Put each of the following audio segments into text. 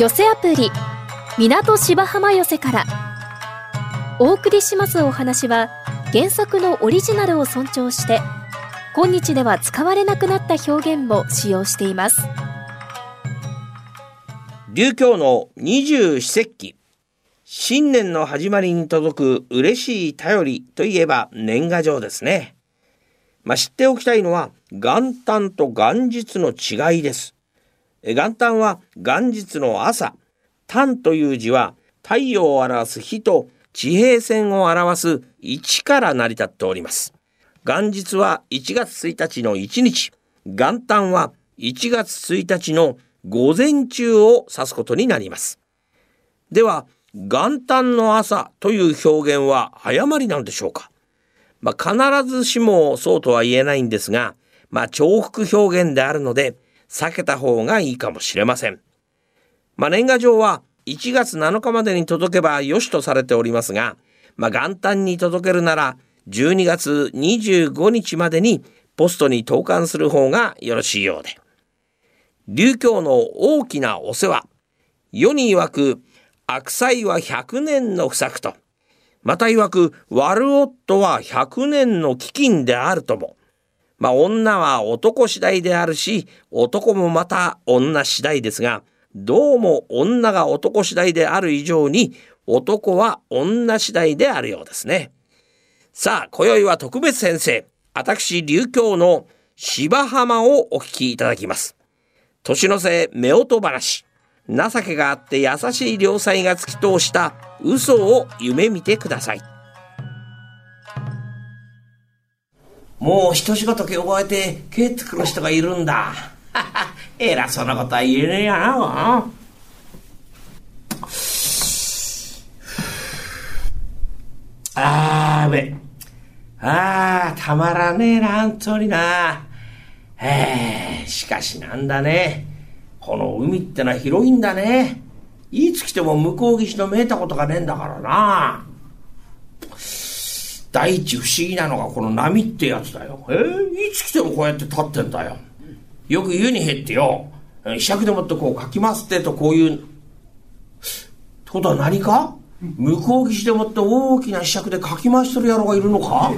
寄せアプリ港芝浜寄せからお送りしますお話は原作のオリジナルを尊重して今日では使われなくなった表現も使用しています琉教の二十四節気新年の始まりに届く嬉しい頼りといえば年賀状ですね。まあ、知っておきたいのは元旦と元日の違いです。元旦は元日の朝、旦という字は太陽を表す日と地平線を表す1から成り立っております。元日は1月1日の1日、元旦は1月1日の午前中を指すことになります。では、元旦の朝という表現は誤りなのでしょうか？まあ、必ずしもそうとは言えないんですが、まあ、重複表現であるので、避けた方がいいかもしれません。まあ、年賀状は1月7日までに届けば良しとされておりますが、まあ、元旦に届けるなら12月25日までにポストに投函する方がよろしいようで。琉教の大きなお世話。世に曰く、悪妻は100年の不作と。また曰く、悪夫は100年の飢饉であるとも。まあ女は男次第であるし、男もまた女次第ですが、どうも女が男次第である以上に、男は女次第であるようですね。さあ、今宵は特別先生、私、琉教の芝浜をお聞きいただきます。年の瀬夫婦話、情けがあって優しい良妻が突き通した嘘を夢見てください。もう一仕事覚えて帰ってくる人がいるんだ。偉そうなことは言えねえやな、あーべ。ああ、たまらねえな、本当にな。ええ、しかしなんだね。この海ってのは広いんだね。いつ来ても向こう岸の見えたことがねえんだからな。第一不思議なのがこの波ってやつだよ。えー、いつ来てもこうやって立ってんだよ。よく湯に減ってよ、ひしゃくでもってこうかきますってとこういう、ってことは何か？向こう岸でもって大きなひしゃくでかき回してる野郎がいるのか？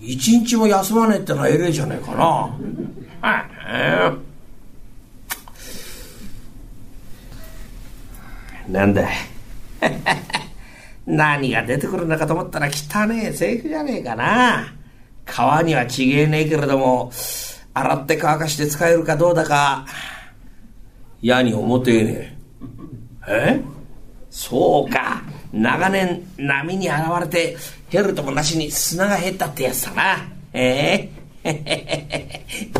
一日も休まねえってのはえれえじゃねえかな。はい、え、なんだ何が出てくるのかと思ったら汚ねえセリフじゃねえかな。川にはちげえねえけれども、洗って乾かして使えるかどうだか、嫌に思てえねえ。え？そうか。長年波に洗われて、減るともなしに砂が減ったってやつだな。え？え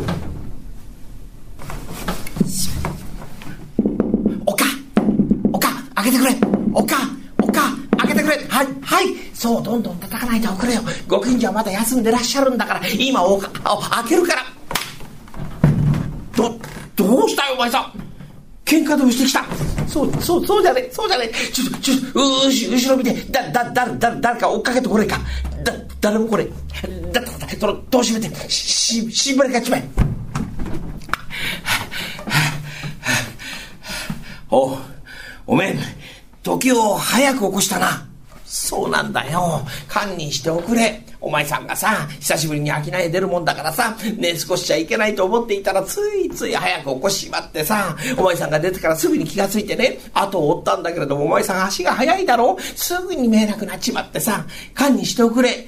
おかおか開けてくれおかおかくれ。はいはい。そうどんどん叩かないでおくれよ。ご近所はまだ休んでらっしゃるんだから今おか開けるから。どどうしたよお前さん。喧嘩でもしてきた。そうそうそうじゃねそうじゃねちょちょうし後ろ見て。だだだだ誰か追っかけてこれか。だ誰もこれだだだその戸を閉めて。ししんばりかちまえ。おおめん時を早く起こしたなそうなんだよ。堪忍しておくれ。お前さんがさ、久しぶりに商い出るもんだからさ、寝少しちゃいけないと思っていたら、ついつい早く起こしちまってさ、お前さんが出てからすぐに気がついてね、後を追ったんだけれども、お前さん足が速いだろすぐに見えなくなっちまってさ、堪忍しておくれ。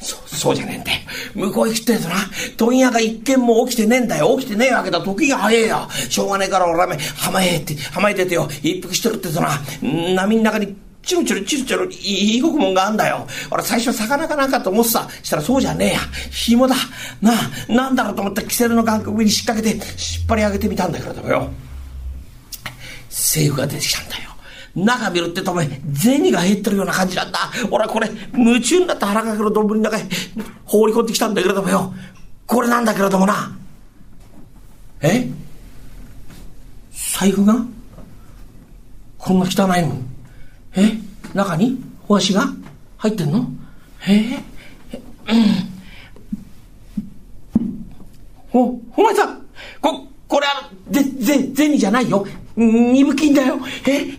そう、そうじゃねえんだよ。向こう行くってとな、問屋が一件も起きてねえんだよ。起きてねえわけだ。時が早えよ。しょうがねえから俺は浜へって、浜へ出てよ。一服してるってとな、波の中にチロチロチロチロいい動くもんがあんだよ。俺最初魚かなんかと思ってた。したらそうじゃねえや。紐だ。なあ、なんだろうと思ってキセルの眼上に引っ掛けて引っ張り上げてみたんだけれどもよ。政府が出てきたんだよ。中見るってとめ、銭が減ってるような感じなんだ。俺はこれ、夢中になって腹かけの丼の中へ放り込んできたんだけれどもよ。これなんだけれどもな。え？財布が？こんな汚いもん。え？中に？お足が？入ってんの？え？うん。お、お前さん、こ、これあの、ぜ、ぜ、銭じゃないよ。二分金だよ。え？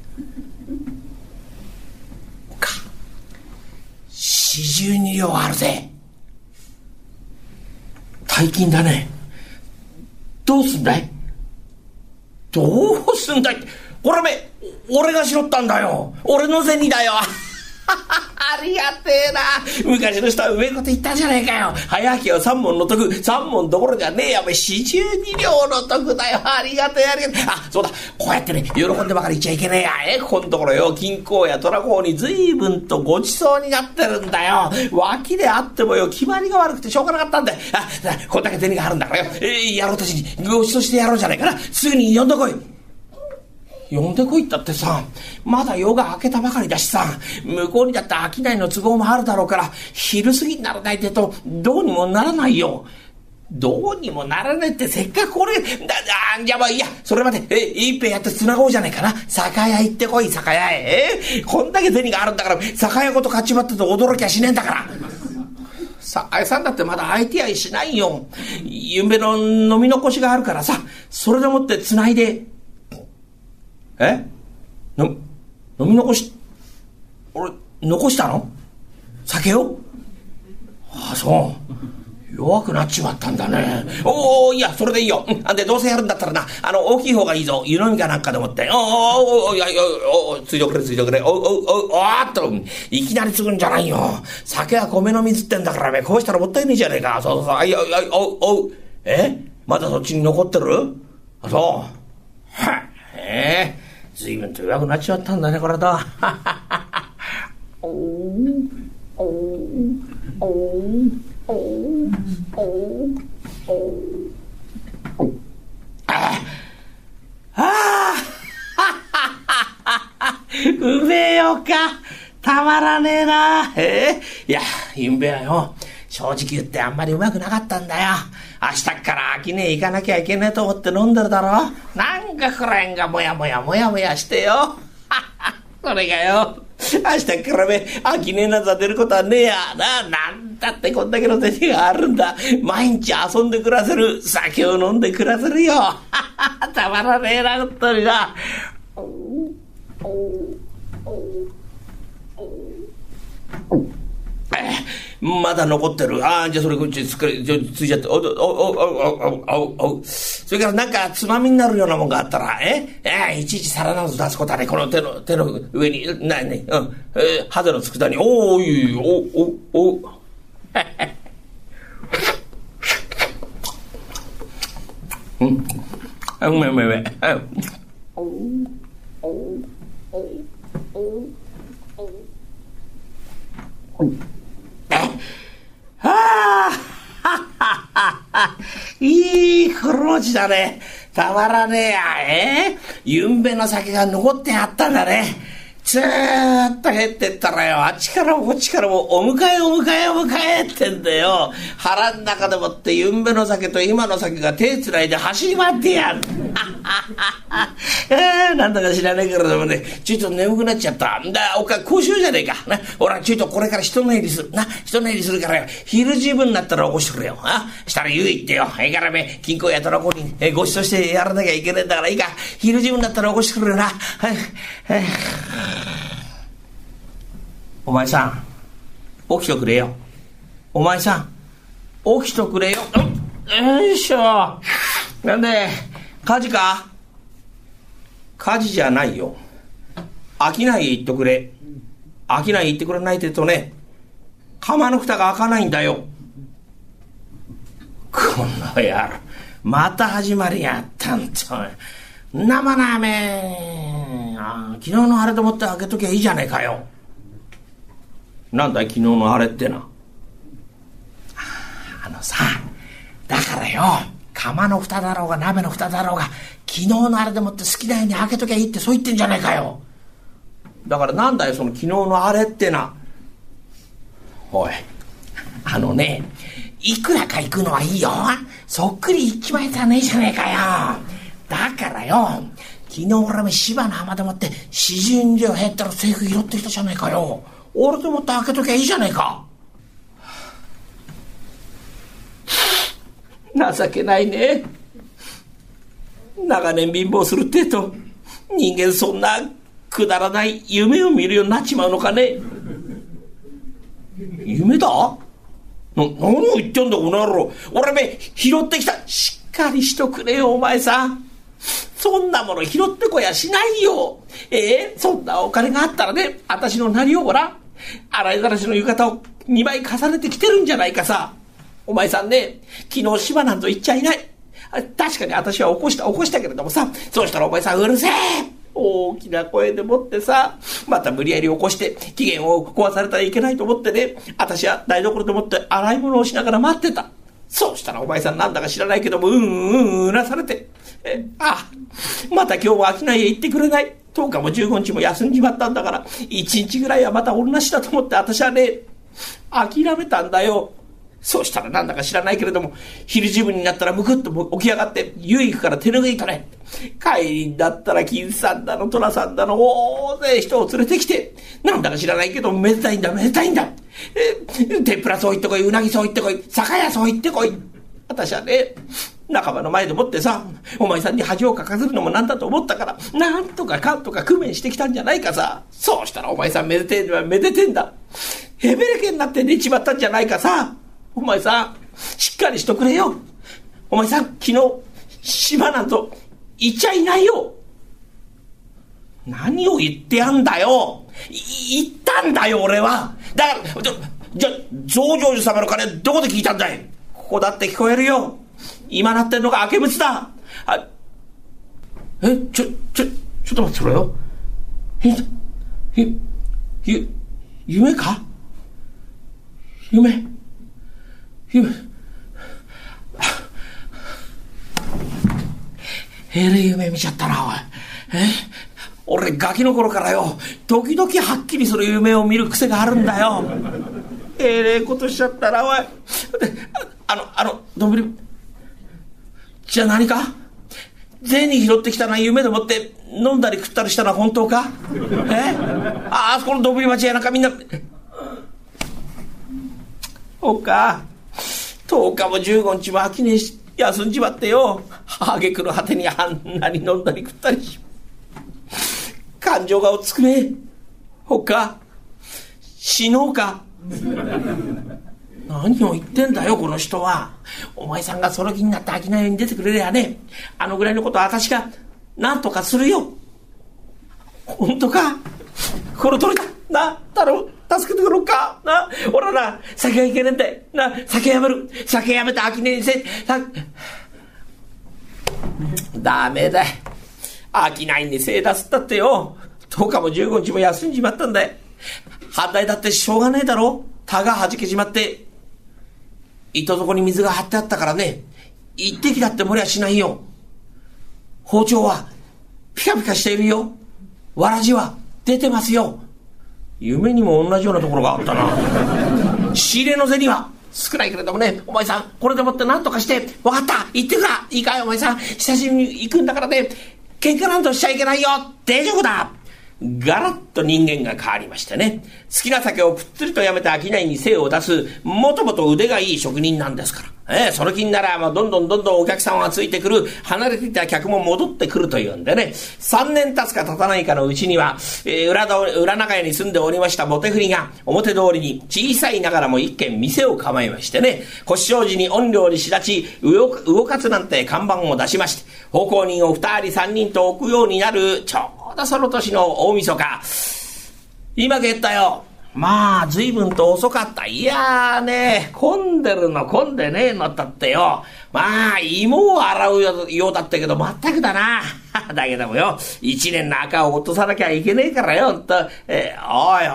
四十二両あるぜ。大金だね。どうすんだい？どうすんだい？これめ俺が拾ったんだよ。俺の銭だよ。ありがてえな。昔の人はうめえこと言ったじゃねえかよ。早きは三文の得、三文どころじゃねえや。四十二両の得だよ。ありがてえ、ありがてえ。あ、そうだ。こうやってね、喜んでばかり言っちゃいけねえや。え、ここのところよ、金庫や虎公に随分とごちそうになってるんだよ。脇であってもよ、決まりが悪くてしょうがなかったんだよ。あ、こんだけ銭があるんだからよ。えー、やろうとしに、ごちそうしてやろうじゃないかな。すぐに呼んでこい。呼んでこいったってさ、まだ夜が明けたばかりだしさ、向こうにだって商いの都合もあるだろうから、昼過ぎにならないってと、どうにもならないよ。どうにもならないってせっかくこれ、だ、だ、じゃあまあいや、それまで、え、一杯やって繋ごうじゃないかな。酒屋行ってこい、酒屋へ。えこんだけ銭があるんだから、酒屋ごと買っちまってと驚きゃしねえんだから。酒屋さんだってまだ相手合いしないよ。ゆんべの飲み残しがあるからさ、それでもって繋いで、え？の、飲み残し、俺、残したの？酒を？ああ、そう。弱くなっちまったんだね。おおいや、それでいいよ。うん。あで、どうせやるんだったらな、あの、大きい方がいいぞ。湯飲みかなんかでもって。おおおおいや、おおついてくれ、ついてくれ。おおおおおっと、いきなり継ぐんじゃないよ。酒は米の水ってんだからね、こうしたらもったいねえじゃねえか。そうそうそう。いや、いや、おおえ？まだそっちに残ってる？あ、そう。はええ随分と弱くなっちまったんだね、これと。おおおおおおおああうめえよか。たまらねえな。ええいや、ゆんべはよ、正直言ってあんまりうまくなかったんだよ。明日から秋ね行かなきゃいけねえと思って飲んでるだろ？なんかくらんがもやもやもやもやしてよ。これがよ。明日からめ、秋ねえなざ出ることはねえや。な、なんだってこんだけの銭があるんだ。毎日遊んで暮らせる。酒を飲んで暮らせるよ。たまらねえな、ほんとにな。まだ残ってる。ああ、じゃあそれこっちつくじゃついちゃって、お、お、お、お、お、お、お、それからなんかつまみになるようなもんがあったら、え？えいちいち皿など出すことはね、この手の、手の上に、なに、うん、えー、ハゼの佃煮、おーい、お、お、お、うん、うめうめうめ。うん。お、お、お、お、お、ああいい黒字だね。たまらねえや、えゆんべの酒が残ってあったんだね。ずーっと減ってったらよ、あっちからもこっちからもお迎えお迎えお迎えってんだよ。腹ん中でもってゆんべの酒と今の酒が手つないで走り回ってやる。えー、なんだか知らねえけれどもね、ちょっと眠くなっちゃった。んだ、おか、こうしようじゃねえか。な、俺はちょっとこれから人の入りする。な、人の入りするからよ、昼十分になったら起こしてくれよ。あ、したら言う言ってよ。ええからめ、金庫やたらこに、えごちそうしてやらなきゃいけねえんだからいいか。昼十分になったら起こしてくれよな。はい、はい。お前さん、起きとくれよ。お前さん、起きとくれよ。よいしょ。なんで、火事か？火事じゃないよ。飽きない言っとくれ。飽きない言ってくれないって言うとね、釜の蓋が開かないんだよ。この野郎。また始まりやったんと。生なめ昨日のあれと思って開けときゃいいじゃねえかよ。なんだい昨日のあれってな。あのさ、だからよ、釜の蓋だろうが鍋の蓋だろうが、昨日のあれでもって好きなように開けときゃいいってそう言ってんじゃねえかよ。だからなんだよその昨日のあれってな。おい。あのねいくらか行くのはいいよ。そっくり行きまえたねえじゃねえかよ。だからよ昨日俺も芝の浜でもって四十両減ったら財布拾ってきたじゃねえかよ。俺でもって開けときゃいいじゃねえか情けないね。長年貧乏するってえと人間そんなくだらない夢を見るようになっちまうのかね。夢だ？な何を言ってんだこの野郎。俺め拾ってきた。しっかりしとくれよお前さ。んそんなもの拾ってこやしないよ。え？えー、そんなお金があったらね私のなりをごら洗いざらしの浴衣を2枚重ねてきてるんじゃないかさ。お前さんね昨日芝なんぞ言っちゃいない確かに私は起こした起こしたけれどもさそうしたらお前さんうるせえ大きな声でもってさ、また無理やり起こして、機嫌を壊されたらいけないと思ってね、私は台所でもって洗い物をしながら待ってた。そうしたらお前さんなんだか知らないけども、うんうんうなされて、え、あ、また今日は商いへ行ってくれない。10日も15日も休んじまったんだから、1日ぐらいはまたおるなしだと思って私はね、諦めたんだよ。そうしたらなんだか知らないけれども、昼自分になったらむくっと起き上がって、湯行くから手拭い取れ。帰りだったら金さんだの、寅さんだの、大勢人を連れてきて、なんだか知らないけど、めでたいんだ、めでたいんだ。え、天ぷらそう言ってこい、うなぎそう言ってこい、酒屋そう言ってこい。私はね、仲間の前でもってさ、お前さんに恥をかかせるのもなんだと思ったから、なんとかかんとか工面してきたんじゃないかさ。そうしたらお前さんめでてんめでてんだ。ヘベレケになって寝ちまったんじゃないかさ。お前さん、しっかりしとくれよ。お前さん、昨日、島なんと、言っちゃいないよ。何を言ってやんだよ。言ったんだよ、俺は。だから、じゃ、増上寺様の金、どこで聞いたんだい？ここだって聞こえるよ。今なってんのが明けだ。あ、え、ちょ、ちょ、ちょっと待ってくれよ。え、え、ゆ、夢か？夢えれ夢見ちゃったなおい。え？俺ガキの頃からよ時々はっきりする夢を見る癖があるんだよ。えれえことしちゃったなおい。あのあのどんぶりじゃあ何か？銭拾ってきたな夢でもって飲んだり食ったりしたのは本当か？え？ああそこのどんぶり町やなんかみんな。おか。10日も15日も秋に休んじまってよ。あげくの果てにあんなに飲んだり食ったりし感情が落ち着くね。ほか。死のうか。何を言ってんだよこの人は。お前さんがその気になって商いに出てくれりゃね。あのぐらいのことは私が何とかするよ。本当か。この通りだな頼む助けてくろうか？な？俺らな、酒がいけねえんだよ。な、酒やめる。酒やめて飽きねえにせ、さ、ダメだ。飽きないにせい出すったってよ。10日も15日も休んじまったんだよ。反対だってしょうがねえだろ田が弾けちまって。糸底に水が張ってあったからね、一滴だって漏れはしないよ。包丁はピカピカしているよ。わらじは出てますよ。夢にも同じようなところがあったな。仕入れの銭は少ないけれどもね。お前さんこれでもって何とかして分かった。行ってくら。いいかいお前さん。久しぶりに行くんだからね。喧嘩なんとしちゃいけないよ。大丈夫だ。ガラッと人間が変わりましてね。好きな酒をぷっつりとやめて商いに精を出すもともと腕がいい職人なんですから。ええ、その気になら、まあ、どんどんどんどんお客さんはついてくる、離れていた客も戻ってくるというんでね、3年経つか経たないかのうちには、えー、裏裏長屋に住んでおりましたボテフリが、表通りに小さいながらも一軒店を構えましてね、腰障子に音量にし立ち、動かつなんて看板を出しまして、奉公人を2人3人と置くようになる、ちょうどその年の大晦日。今帰ったよ。まあ、随分と遅かった。いやーね、混んでるの混んでねえのったってよ。まあ、芋を洗うようだったけど、全くだな。だけどもよ、一年の赤を落とさなきゃいけねえからよ、と。えー、おいおい、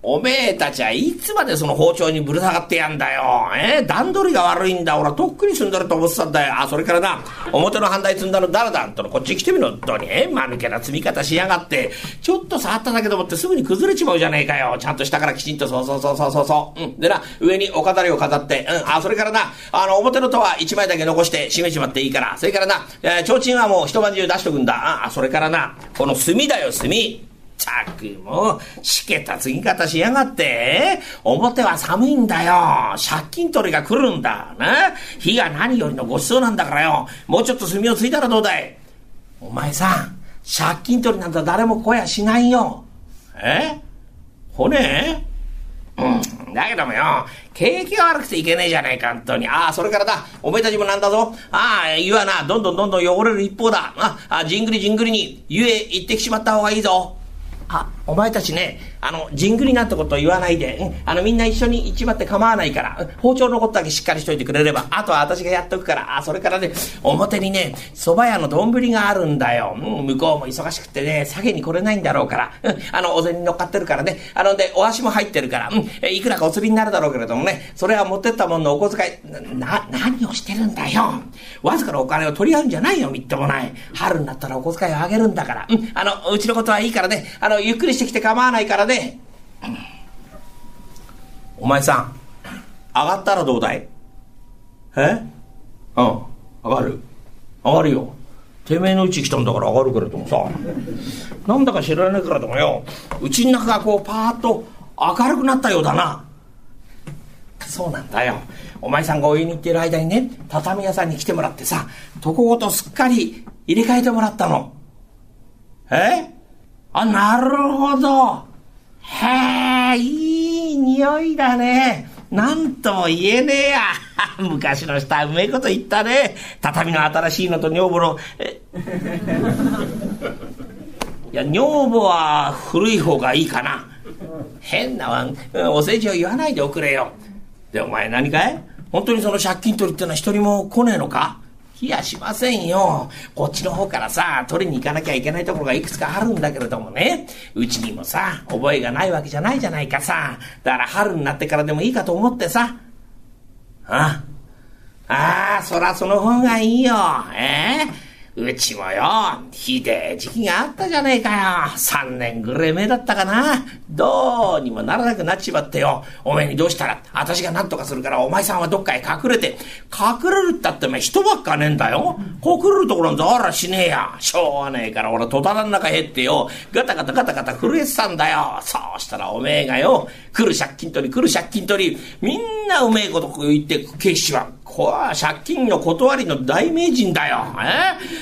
おめえたちはいつまでその包丁にぶら下がってやんだよ。えー、段取りが悪いんだ。俺はとっくに済んでると思ってたんだよ。あ、それからな、表の反対積んだの誰だ？んとこっち来てみろ。どに、えー、間抜けな積み方しやがって。ちょっと触っただけでもってすぐに崩れちまうじゃねえかよ。ちゃんと下からきちんと、そうそうそうそうそうそう。うん。でな、上にお飾りを飾って、うん。あ、それからな、あの、表の戸は一枚だけ残して閉めちまっていいから。それからな、えー、提灯はもう一晩中出しとくんだ。あ、それからな、この炭だよ、炭。たくも、しけた継ぎ方しやがって。表は寒いんだよ。借金取りが来るんだ。な。火が何よりのごちそうなんだからよ。もうちょっと炭をついたらどうだいお前さん、借金取りなんて誰も来やしないよ。え？骨？うん。だけどもよ、景気が悪くていけねえじゃねえか、本当に。ああ、それからだ、おめえたちもなんだぞ。ああ、湯はな、どんどんどんどん汚れる一方だ。ああ、じんぐりじんぐりに、湯へ行ってきちまった方がいいぞ。あ、お前たちね、あの、じんぐりなんてことを言わないで、あの、みんな一緒に行っちまって構わないから、包丁のことだけしっかりしといてくれれば、あとは私がやっとくから、あ、それからね、表にね、蕎麦屋の丼があるんだよ。うん、向こうも忙しくてね、下げに来れないんだろうから、うん、あの、お銭に乗っかってるからね、あの、で、お足も入ってるから、うん、えいくらかお釣りになるだろうけれどもね、それは持ってったもんのお小遣い、な、何をしてるんだよ。わずかなお金を取り合うんじゃないよ、みっともない。春になったらお小遣いをあげるんだから、うん、あの、うちのことはいいからね、あの、ゆっくりしてきて構わないからね。お前さん、上がったらどうだい？え？うん、上がる。上がるよ。てめえのうち来たんだから上がるけれどもさ。なんだか知らないからでもよ、うちの中がこうパーッと明るくなったようだな。そうなんだよ。お前さんがお湯に行ってる間にね、畳屋さんに来てもらってさ、床ごとすっかり入れ替えてもらったの。え？あ、なるほど。へえ、いい匂いだね。なんとも言えねえや。昔の人はうめえこと言ったね。畳の新しいのと女房の、いや、女房は古い方がいいかな。変なわん、お世辞を言わないでおくれよ。で、お前何かい？本当にその借金取りってのは一人も来ねえのか？冷やしませんよ。こっちの方からさ、取りに行かなきゃいけないところがいくつかあるんだけれどもね。うちにもさ、覚えがないわけじゃないじゃないかさ。だから春になってからでもいいかと思ってさ。ああ、ああ、そらその方がいいよ。ええー？うちもよ、ひでえ時期があったじゃねえかよ。三年ぐれ目だったかな。どうにもならなくなっちまってよ。おめえにどうしたら、私が何とかするからお前さんはどっかへ隠れて。隠れるったってお前人ばっかねえんだよ。隠れるところなんざあらしねえや。しょうがねえから俺戸棚の中へってよ、ガタガタガタガタ震えてたんだよ。そうしたらおめえがよ、来る借金取り来る借金取り、みんなうめえこと言って決しは。こは借金の断りの大名人だよ。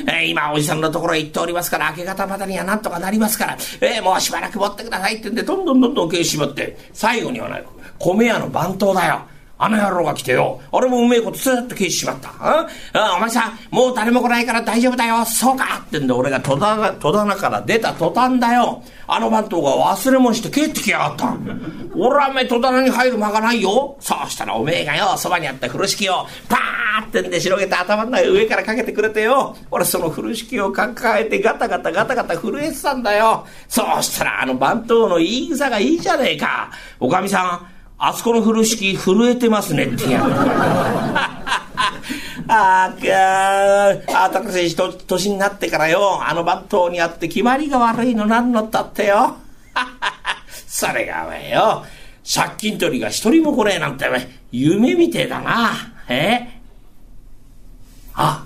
え？ー、今おじさんのところへ行っておりますから、明け方までにはなんとかなりますから、えー、もうしばらく持ってくださいってんで、どんどんどんどん経営しまって、最後には、米屋の番頭だよ。あの野郎が来てよ、俺もうめえことずっと消ししまった。ああお前さん、もう誰も来ないから大丈夫だよ、そうかってんで俺が戸棚戸棚から出た途端だよ。あの番頭が忘れ物して帰ってきやがった。俺はおめえ戸棚に入る間がないよ。そうしたらおめえがよ、そばにあった風呂敷をパーってんで広げて頭の上からかけてくれてよ。俺その風呂敷を抱えてガタガタガタガタ震えてたんだよ。そうしたらあの番頭の言い草がいいじゃねえか。おかみさん、あそこの風呂敷震えてますねってやる。ああ、あたかし年になってからよ、あの番頭にあって決まりが悪いのなんのったってよ。それがお前よ、借金取りが一人も来ねえなんて夢みてえだな。え？あ、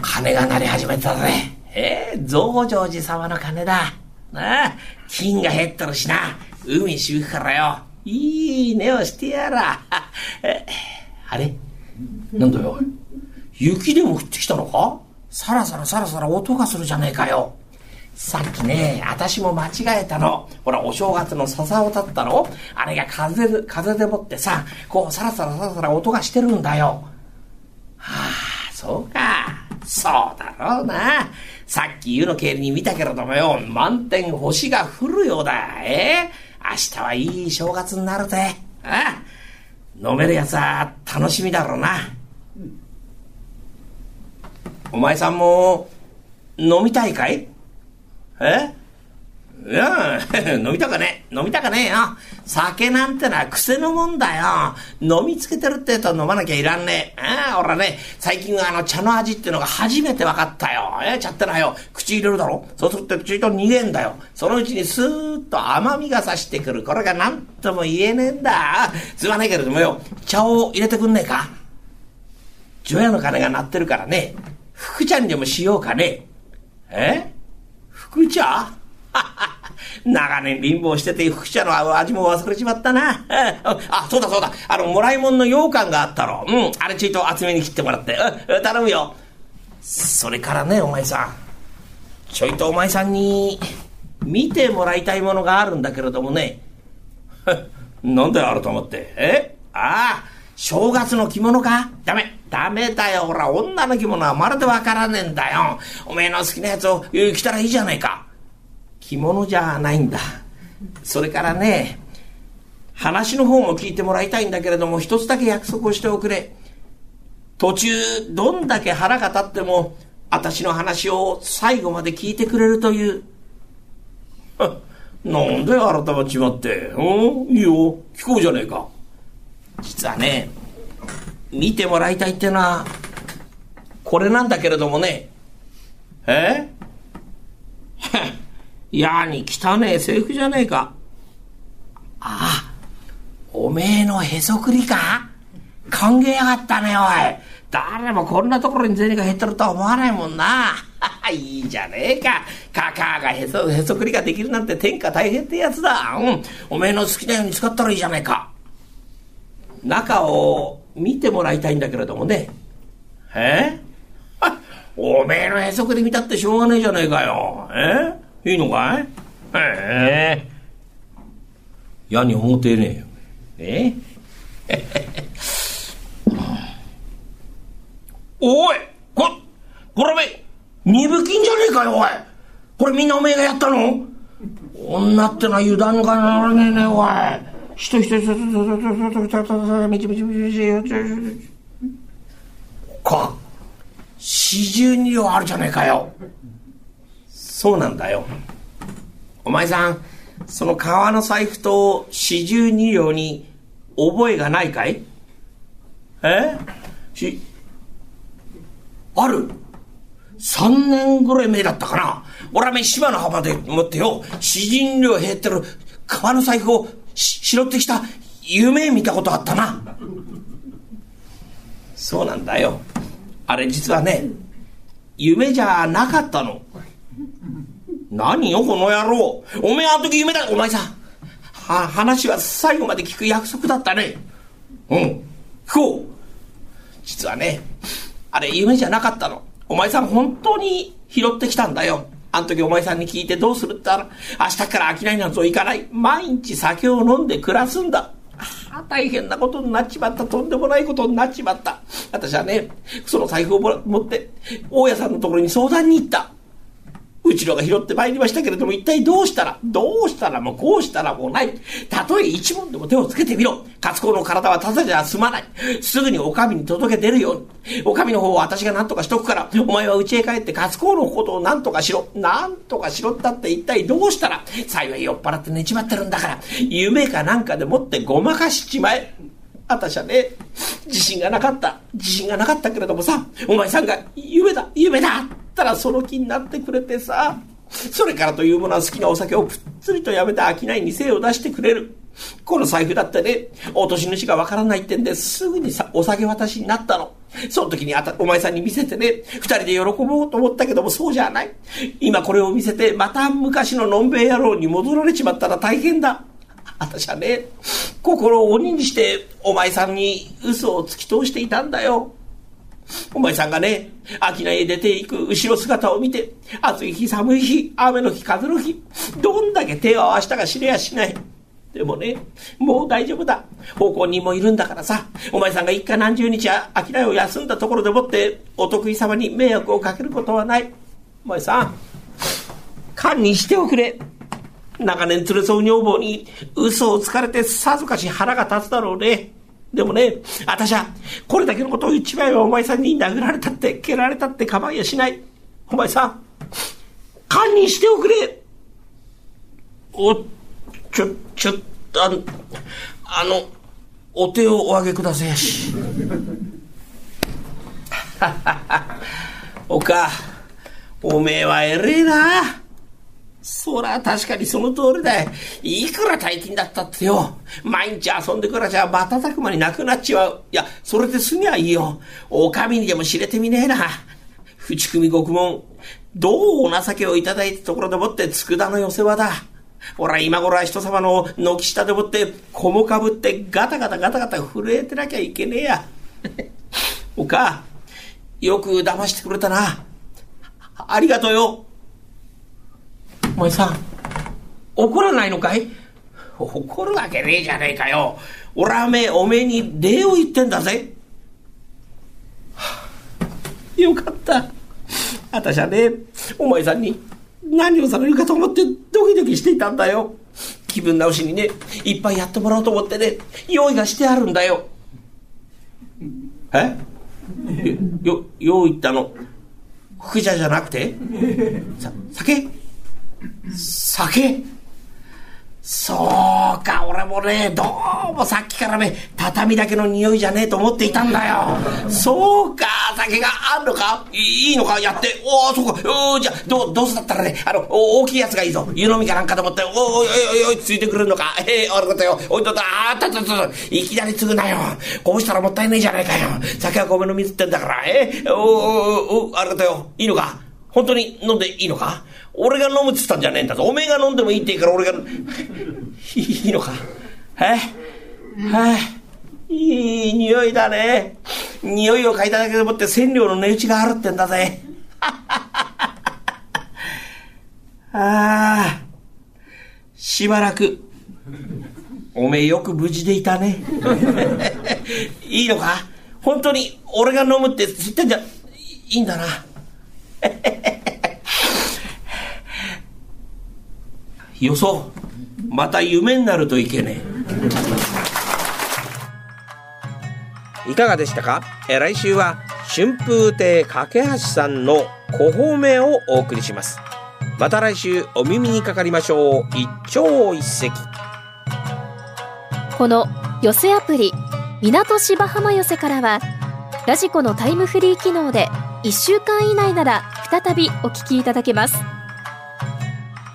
金が鳴り始めたぜ。え？ー、増上寺様の金だ。なあ、金が減ってるしな。海しぶくからよ。いい寝をしてやら。あれ？なんだよ。雪でも降ってきたのか？さらさらさらさら音がするじゃねえかよ。さっきね、私も間違えたの。ほら、お正月の笹を立ったのあれが風で、風でもってさ、こう、さらさらさらさら音がしてるんだよ。はあ、そうか。そうだろうな。さっき湯の経理に見たけれどもよ、満天星が降るようだ。え？明日はいい正月になるぜ。ああ飲めるやつは楽しみだろうな。お前さんも飲みたいかい？え？いや、飲みたかね飲みたかねえよ。酒なんてのは癖のもんだよ。飲みつけてるってと飲まなきゃいらんねえ。ああ、俺はね、最近はあの茶の味ってのが初めて分かったよ。え茶ってのはよ、口入れるだろ？そうすると口と逃げんだよ。そのうちにスーッと甘みがさしてくる。これが何とも言えねえんだ。すまねえけれどもよ、茶を入れてくんねえか？除夜の鐘が鳴ってるからね、福ちゃんにもしようかね。え？福茶？長年貧乏してて福茶の味も忘れちまったな。あ、そうだそうだ。あの、もらいもんの羊羹があったろ。うん、あれちょいと厚めに切ってもらって。うん、頼むよ。それからね、お前さん。ちょいとお前さんに、見てもらいたいものがあるんだけれどもね。なんだよ、あると思って。え？ああ、正月の着物か？ダメ。ダメだよ。ほら、女の着物はまるでわからねえんだよ。おめえの好きなやつを着たらいいじゃないか。着物じゃないんだ。それからね、話の方も聞いてもらいたいんだけれども、一つだけ約束をしておくれ。途中、どんだけ腹が立っても、私の話を最後まで聞いてくれるという。なんで改まっちまって。うん？いいよ。聞こうじゃねえか。実はね、見てもらいたいってのは、これなんだけれどもね。え？やに汚ねえ制服じゃねえか。ああ、おめえのへそくりか？歓迎やがったね、おい。誰もこんなところに銭が減ってるとは思わないもんな。いいじゃねえか。カカがへそ、へそくりができるなんて天下大変ってやつだ。うん。おめえの好きなように使ったらいいじゃねえか。中を見てもらいたいんだけれどもね。え？おめえのへそくり見たってしょうがねえじゃねえかよ。え？いいのかい？ええ嫌に思ってねえよ。え おいこ、これめ、二分金じゃねえかよ、おいこれみんなおめえがやったの？女ってのは油断がならねえねおい。人一人、みちみちみちみち。か、四十二両あるじゃねえかよ。そうなんだよ。お前さん、その革の財布と四十二両に覚えがないかい？え？し、ある？三年ぐらい前だったかな。俺はめ芝の幅で持ってよ、四十二両減ってる革の財布をし拾ってきた夢見たことあったな。そうなんだよ。あれ実はね、夢じゃなかったの。何よ、この野郎。おめえあの時夢だ。お前さ、は、話は最後まで聞く約束だったね。うん。聞こう。実はね、あれ夢じゃなかったの。お前さん本当に拾ってきたんだよ。あの時お前さんに聞いてどうするって言ったら、明日から商いなんぞ行かない。毎日酒を飲んで暮らすんだ。あ大変なことになっちまった。とんでもないことになっちまった。私はね、その財布を持って、大家さんのところに相談に行った。うちのが拾ってまいりましたけれども、一体どうしたら、どうしたらもこうしたらもうない。たとえ一問でも手をつけてみろ。勝子の体はただじゃ済まない。すぐにお上に届け出るように。お上の方は私が何とかしとくから、お前は家へ帰って勝子のことを何とかしろ。何とかしろったって一体どうしたら、幸い酔っ払って寝ちまってるんだから、夢かなんかでもってごまかしちまえ。私はね、自信がなかった。自信がなかったけれどもさ、お前さんが夢だ、夢だったらその気になってくれてさ、それからというものは好きなお酒をぷっつりとやめて商いに精を出してくれる。この財布だってね、落とし主がわからないってんですぐにさ、お酒渡しになったの。その時にあた、お前さんに見せてね、二人で喜ぼうと思ったけどもそうじゃない。今これを見せて、また昔ののんべえ野郎に戻られちまったら大変だ。私はね、心を鬼にして、お前さんに嘘を突き通していたんだよ。お前さんがね、商いへ出ていく後ろ姿を見て、暑い日、寒い日、雨の日、風の日、どんだけ手を合わしたか知れやしない。でもね、もう大丈夫だ。奉公人もいるんだからさ、お前さんが一家何十日商いを休んだところでもって、お得意様に迷惑をかけることはない。お前さん、堪にしておくれ。長年連れ添う女房に嘘をつかれてさぞかし腹が立つだろうね。でもね、私は、これだけのことを言っちまえばお前さんに殴られたって、蹴られたって構いやしない。お前さん、堪忍しておくれ。お、ちょ、ちょっと、あの、お手をお上げくださいやし。おか、おめえは偉えな。そら確かにその通りだい。くら大金だったってよ。毎日遊んでからじゃ瞬く間になくなっちまう。いや、それで済みゃいいよ。お上にでも知れてみねえな。淵組獄門、どうお情けをいただいたところでもって佃の寄せ場だ。ほら、今頃は人様の軒下でもって、こもかぶってガタガタガタガタ震えてなきゃいけねえや。おか、よく騙してくれたな。ありがとうよ。お前さ、怒らないのかい？怒るわけねえじゃねえかよ。俺はめおめえに礼を言ってんだぜ。よかった。あたしゃね、お前さんに何をされるかと思ってドキドキしていたんだよ。気分直しにね、いっぱいやってもらおうと思ってね、用意がしてあるんだよ。え？よ、用意ったの、福茶じゃなくて？さ、酒？酒？そうか、俺もね、どうもさっきからね、畳だけの匂いじゃねえと思っていたんだよ。そうか、酒があんのか？いいのか？やって。おお、そうか。おじゃあ、どう、どうせだったらね、あの、大きいやつがいいぞ。湯飲みかなんかと思って、おお、おいおいおい、ついてくるのか？ええー、ありがとうよ。おい、どうだ、あったったった。いきなり継ぐなよ。こうしたらもったいねえじゃないかよ。酒は米の水ってんだから。えー、おお、おありがとうよ。いいのか本当に飲んでいいのか俺が飲むっつったんじゃねえんだぞ。おめえが飲んでもいいって言うから俺が、いいのか？え？はい。いい匂いだね。匂いを嗅いだだけでもって千両の値打ちがあるってんだぜ。ああ、しばらく、おめえよく無事でいたね。いいのか？本当に俺が飲むって言ってんじゃ、いいんだな。よそまた夢になるといけねえ。いかがでしたか？え来週は春風亭架橋さんの小褒めをお送りします。また来週お耳にかかりましょう。一朝一夕。この寄せアプリ港芝浜寄せからはラジコのタイムフリー機能で1週間以内なら再びお聞きいただけます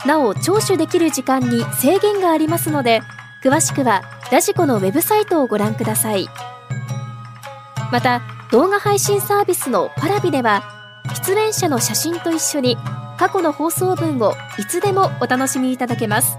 なお聴取できる時間に制限がありますので詳しくはラジコのウェブサイトをご覧ください。また動画配信サービスのパラビでは出演者の写真と一緒に過去の放送分をいつでもお楽しみいただけます。